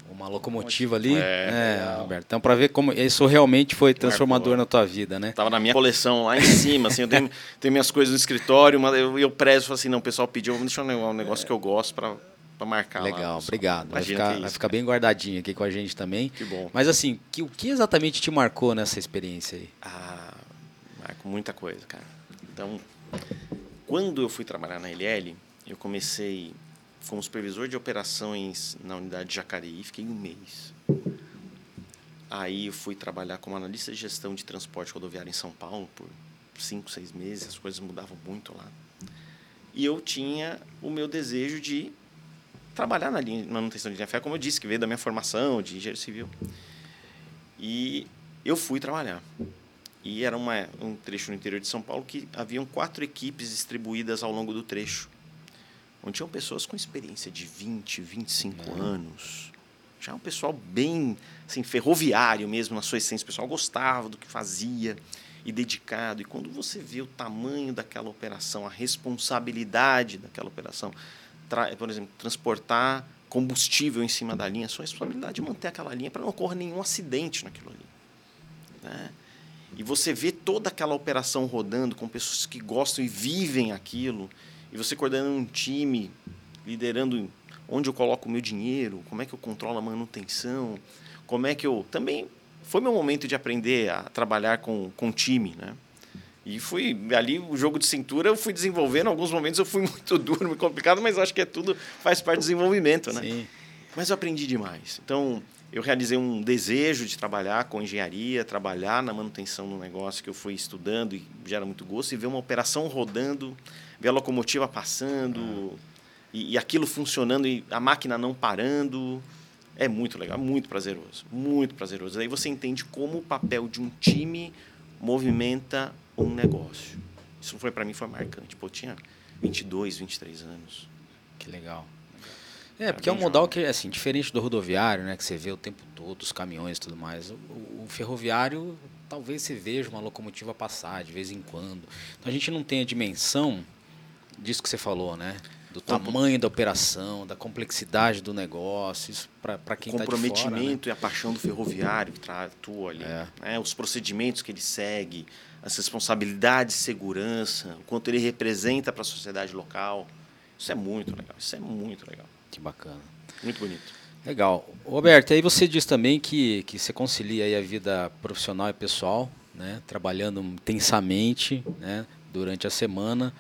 uma locomotiva ali, é, é Alberto. Então para ver como isso realmente foi transformador na tua vida, né? Tava na minha coleção lá em cima, assim, eu tenho, tenho minhas coisas no escritório, mas eu, eu prezo assim, não, o pessoal pediu, vamos deixar um negócio que eu gosto para para marcar Legal, lá, obrigado. Vai ficar, é vai ficar, bem guardadinho aqui com a gente também. Que bom. Mas assim, que, o que exatamente te marcou nessa experiência aí? Ah, marcou muita coisa, cara. Então, quando eu fui trabalhar na LL, eu comecei como supervisor de operações na unidade de Jacareí, fiquei um mês. Aí eu fui trabalhar como analista de gestão de transporte rodoviário em São Paulo por cinco, seis meses, as coisas mudavam muito lá. E eu tinha o meu desejo de trabalhar na linha, manutenção de linha férrea, como eu disse, que veio da minha formação de engenheiro civil. E eu fui trabalhar. E era uma, um trecho no interior de São Paulo que haviam quatro equipes distribuídas ao longo do trecho, onde tinham pessoas com experiência de 20, 25 uhum. anos. Já um pessoal bem assim, ferroviário mesmo, na sua essência. O pessoal gostava do que fazia e dedicado. E quando você vê o tamanho daquela operação, a responsabilidade daquela operação, por exemplo, transportar combustível em cima da linha, a sua responsabilidade de manter aquela linha para não ocorrer nenhum acidente naquilo ali. Né? E você vê toda aquela operação rodando com pessoas que gostam e vivem aquilo, e você coordenando um time, liderando onde eu coloco o meu dinheiro, como é que eu controlo a manutenção, como é que eu. Também foi meu momento de aprender a trabalhar com, com time, né? E fui ali, o jogo de cintura, eu fui desenvolvendo. Em alguns momentos eu fui muito duro, muito complicado, mas acho que é tudo, faz parte do desenvolvimento, né? Sim. Mas eu aprendi demais. Então, eu realizei um desejo de trabalhar com engenharia, trabalhar na manutenção do negócio que eu fui estudando e gera muito gosto, e ver uma operação rodando, ver a locomotiva passando, e, e aquilo funcionando, e a máquina não parando. É muito legal, muito prazeroso, muito prazeroso. Aí você entende como o papel de um time movimenta um negócio. Isso foi para mim foi marcante. Pô, eu tinha 22, 23 anos. Que legal. É, porque é um modal que, assim, diferente do rodoviário, né, que você vê o tempo todo, os caminhões e tudo mais, o, o, ferroviário, talvez você veja uma locomotiva passar de vez em quando. Então a gente não tem a dimensão disso que você falou, né? Do tamanho da operação, da complexidade do negócio, isso para quem está de fora. O comprometimento né? e a paixão do ferroviário que atua ali, é. né? os procedimentos que ele segue, as responsabilidades de segurança, o quanto ele representa para a sociedade local. Isso é muito legal, isso é muito legal. Que bacana. Muito bonito. Legal. Roberto, aí você diz também que, que você concilia aí a vida profissional e pessoal, né? trabalhando intensamente né? durante a semana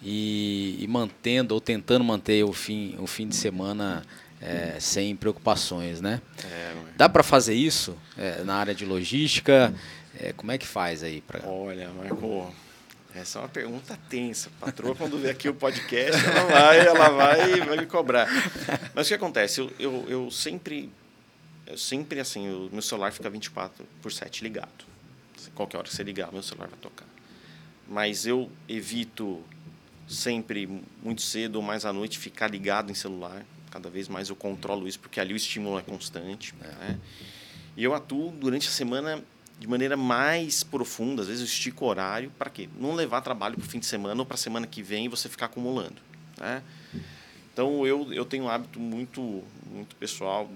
e, e mantendo ou tentando manter o fim, o fim de semana é, sem preocupações, né? É, Dá para fazer isso é, na área de logística? É, como é que faz aí? Pra... Olha, Marco, essa é uma pergunta tensa. A patroa, quando vê aqui o podcast, ela vai, ela vai, vai me cobrar. Mas o que acontece? Eu, eu, eu sempre, eu sempre assim, o meu celular fica 24 por 7 ligado. Qualquer hora que você ligar, meu celular vai tocar. Mas eu evito sempre, muito cedo ou mais à noite, ficar ligado em celular. Cada vez mais eu controlo isso, porque ali o estímulo é constante. É. Né? E eu atuo durante a semana de maneira mais profunda, às vezes eu estico o horário, para quê? Não levar trabalho para o fim de semana ou para a semana que vem e você ficar acumulando. Né? Então, eu, eu tenho um hábito muito, muito pessoal,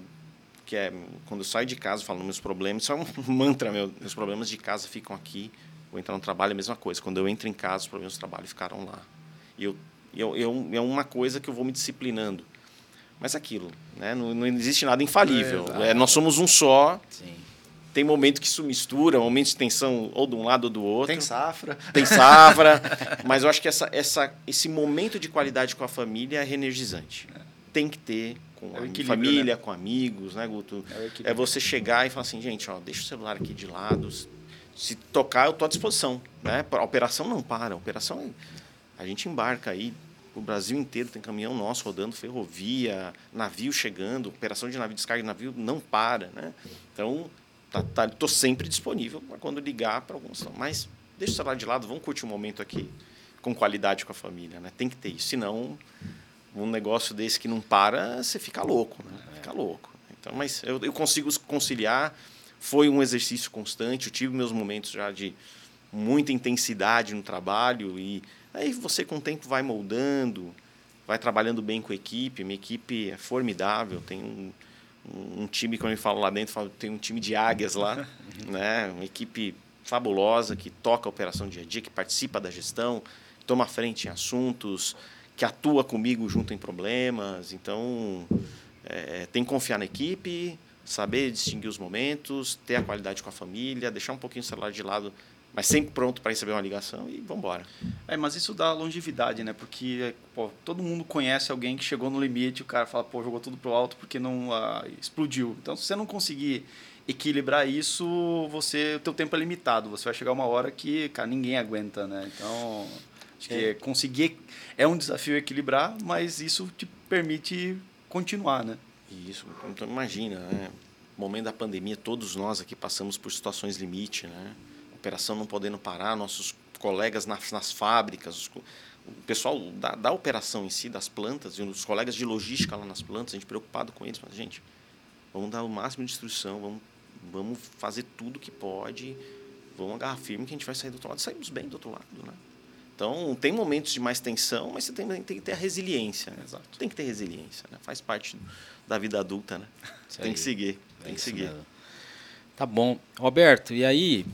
que é, quando eu saio de casa falando meus problemas, isso é um mantra meu, meus problemas de casa ficam aqui, vou entrar no trabalho, é a mesma coisa. Quando eu entro em casa, os problemas do trabalho ficaram lá. E eu, eu, eu, é uma coisa que eu vou me disciplinando. Mas aquilo, né? não, não existe nada infalível. É, é, nós somos um só. Sim tem momento que isso mistura, momentos de tensão ou de um lado ou do outro. Tem safra. Tem safra. mas eu acho que essa, essa, esse momento de qualidade com a família é reenergizante. É. Tem que ter com é a família, né? com amigos, né, Guto? É, é, você chegar e falar assim, gente, ó, deixa o celular aqui de lado. Se tocar, eu estou à disposição. Né? A operação não para. A operação, é, a gente embarca aí o Brasil inteiro tem caminhão nosso rodando, ferrovia, navio chegando, operação de navio, descarga de navio não para, né? Então, Tá, tá, tô sempre disponível para quando ligar para alguns. Mas deixa o celular de lado, vamos curtir um momento aqui com qualidade com a família, né? Tem que ter isso, senão um negócio desse que não para, você fica louco, né? Fica louco. Então, mas eu, eu consigo conciliar. Foi um exercício constante. Eu tive meus momentos já de muita intensidade no trabalho e aí você com o tempo vai moldando, vai trabalhando bem com a equipe. Minha equipe é formidável. Tem um, um time, quando eu falo lá dentro, falo, tem um time de águias lá, né? Uma equipe fabulosa que toca a operação dia a dia, que participa da gestão, toma frente em assuntos, que atua comigo junto em problemas. Então, é, tem que confiar na equipe, saber distinguir os momentos, ter a qualidade com a família, deixar um pouquinho o celular de lado, mas sempre pronto para receber uma ligação e vamos embora. É, mas isso dá longevidade, né? Porque pô, todo mundo conhece alguém que chegou no limite, o cara fala, pô, jogou tudo pro alto porque não ah, explodiu. Então, se você não conseguir equilibrar isso, você, o teu tempo é limitado. Você vai chegar uma hora que, cara, ninguém aguenta, né? Então, acho que é. conseguir é um desafio equilibrar, mas isso te permite continuar, né? Isso. Então, imagina, né? No momento da pandemia, todos nós aqui passamos por situações limite, né? Operação não podendo parar, nossos colegas nas, nas fábricas, o pessoal da, da operação em si, das plantas, e os colegas de logística lá nas plantas, a gente preocupado com eles, mas, gente, vamos dar o máximo de instrução, vamos vamos fazer tudo que pode, vamos agarrar firme que a gente vai sair do outro lado. Saímos bem do outro lado, né? Então, tem momentos de mais tensão, mas você tem, tem que ter a resiliência. Né? Exato. Tem que ter resiliência, né? Faz parte da vida adulta, né? Isso tem aí. que seguir, tem é que seguir. Mesmo. Tá bom. Roberto, e aí,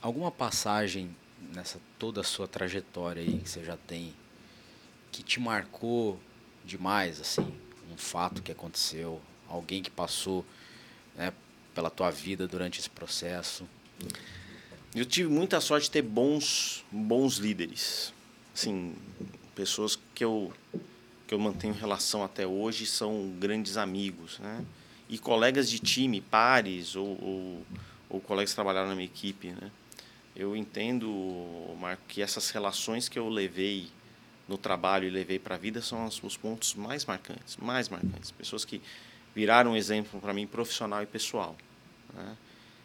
alguma passagem nessa toda a sua trajetória aí que você já tem que te marcou demais, assim, um fato que aconteceu, alguém que passou né, pela tua vida durante esse processo? Eu tive muita sorte de ter bons, bons líderes. Assim, pessoas que eu, que eu mantenho relação até hoje são grandes amigos, né? E colegas de time, pares ou, ou, ou colegas que trabalharam na minha equipe, né? Eu entendo, Marco, que essas relações que eu levei no trabalho e levei para a vida são os pontos mais marcantes, mais marcantes. Pessoas que viraram um exemplo para mim profissional e pessoal. Né?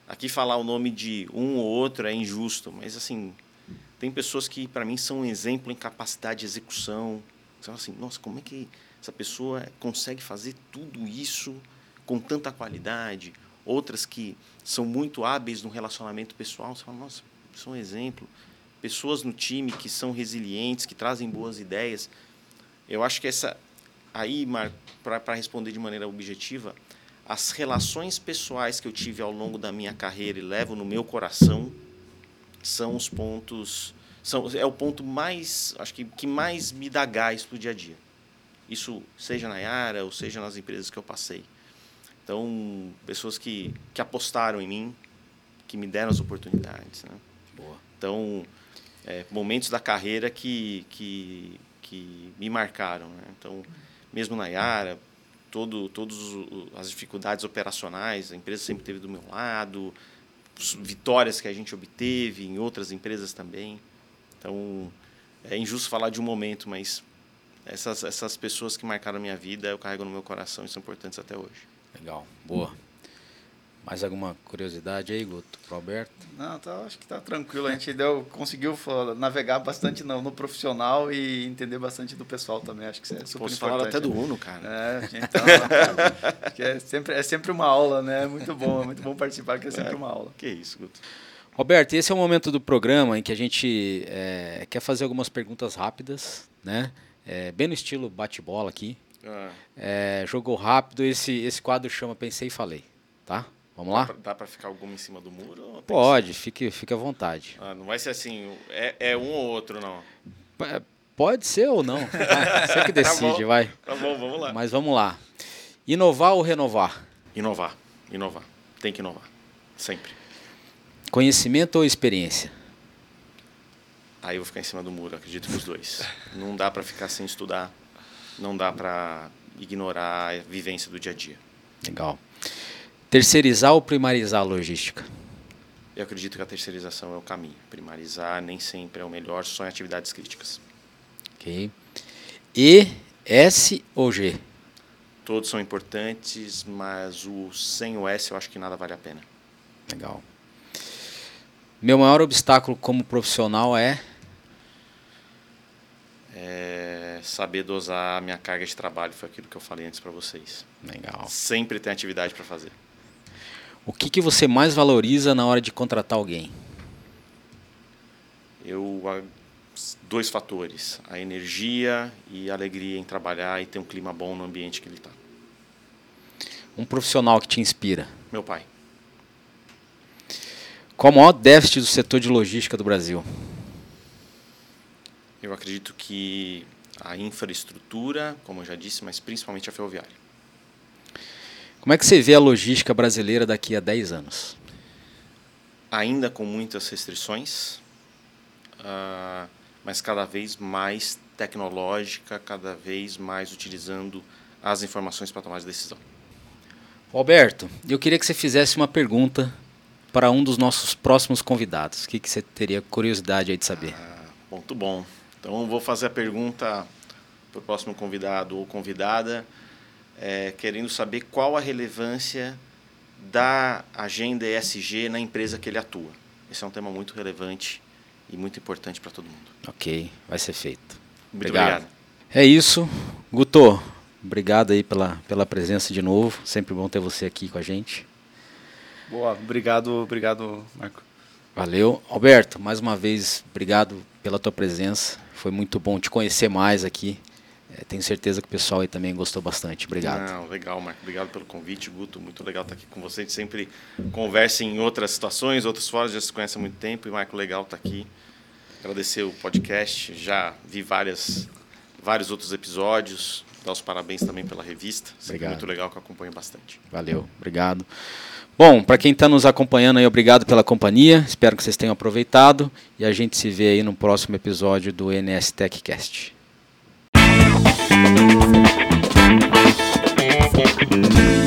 Aqui falar o nome de um ou outro é injusto, mas assim tem pessoas que para mim são um exemplo em capacidade de execução. São assim, nossa, como é que essa pessoa consegue fazer tudo isso com tanta qualidade? Outras que são muito hábeis no relacionamento pessoal, você fala, nossa, são um exemplo. Pessoas no time que são resilientes, que trazem boas ideias. Eu acho que essa aí, para responder de maneira objetiva, as relações pessoais que eu tive ao longo da minha carreira e levo no meu coração são os pontos são é o ponto mais acho que que mais me dá gás para o dia a dia isso seja na Yara ou seja nas empresas que eu passei então pessoas que que apostaram em mim que me deram as oportunidades né? Boa. então é, momentos da carreira que que que me marcaram né? então mesmo na Yara, todo, todas as dificuldades operacionais, a empresa sempre teve do meu lado, vitórias que a gente obteve em outras empresas também. Então, é injusto falar de um momento, mas essas, essas pessoas que marcaram a minha vida, eu carrego no meu coração e são importantes até hoje. Legal, boa. Mais alguma curiosidade aí, Guto, pro Alberto? Não, tá, acho que tá tranquilo. A gente deu, conseguiu navegar bastante no, no, profissional e entender bastante do pessoal também. Acho que isso é super Posso falar até do Uno, cara. É, então, acho que é sempre, é sempre uma aula, né? É muito bom, é muito bom participar, que é sempre é, uma aula. Que isso, Guto. Roberto, esse é o momento do programa em que a gente é, quer fazer algumas perguntas rápidas, né? É, bem no estilo bate-bola aqui. Ah. É, jogou rápido, esse, esse quadro chama Pensei e Falei, tá? Vamos lá? Dá para ficar alguma em cima do muro? Pode, fique, fique à vontade. Ah, não vai ser assim, é, é um ou outro, não? Pode ser ou não. Você que tá decide, tá vai. Tá bom, vamos lá. Mas vamos lá. Inovar ou renovar? Inovar, inovar. Tem que inovar, sempre. Conhecimento ou experiência? Aí eu vou ficar em cima do muro, acredito que os dois. Não dá para ficar sem estudar, não dá para ignorar a vivência do dia a dia. Legal. Terceirizar ou primarizar a logística? Eu acredito que a terceirização é o caminho. Primarizar nem sempre é o melhor, só em atividades críticas. Ok. E, S ou G? Todos são importantes, mas o sem o S eu acho que nada vale a pena. Legal. Meu maior obstáculo como profissional é? É saber dosar a minha carga de trabalho foi aquilo que eu falei antes para vocês. Legal. Sempre tem atividade para fazer. O que, que você mais valoriza na hora de contratar alguém? Eu dois fatores: a energia e a alegria em trabalhar e ter um clima bom no ambiente que ele está. Um profissional que te inspira? Meu pai. Qual o maior déficit do setor de logística do Brasil? Eu acredito que a infraestrutura, como eu já disse, mas principalmente a ferroviária. Como é que você vê a logística brasileira daqui a 10 anos? Ainda com muitas restrições, uh, mas cada vez mais tecnológica, cada vez mais utilizando as informações para tomar de decisão. Alberto, eu queria que você fizesse uma pergunta para um dos nossos próximos convidados. O que, que você teria curiosidade aí de saber? Ah, muito bom. Então, vou fazer a pergunta para o próximo convidado ou convidada, é, querendo saber qual a relevância da agenda ESG na empresa que ele atua. Esse é um tema muito relevante e muito importante para todo mundo. Ok, vai ser feito. Muito obrigado. obrigado. É isso. Guto, obrigado aí pela, pela presença de novo. Sempre bom ter você aqui com a gente. Boa, obrigado, obrigado, Marco. Valeu. Alberto, mais uma vez, obrigado pela tua presença. Foi muito bom te conhecer mais aqui. É, tenho certeza que o pessoal aí também gostou bastante. Obrigado. Não, legal, Marco. Obrigado pelo convite, Guto. Muito legal estar aqui com você. A gente sempre conversa em outras situações, outros fóruns, já se conhece há muito tempo. E, Marco, legal estar aqui. Agradecer o podcast. Já vi várias, vários outros episódios. Dar os parabéns também pela revista. Sempre obrigado. muito legal que eu acompanho bastante. Valeu, obrigado. Bom, para quem está nos acompanhando aí, obrigado pela companhia. Espero que vocês tenham aproveitado. E a gente se vê aí no próximo episódio do NS TechCast. Música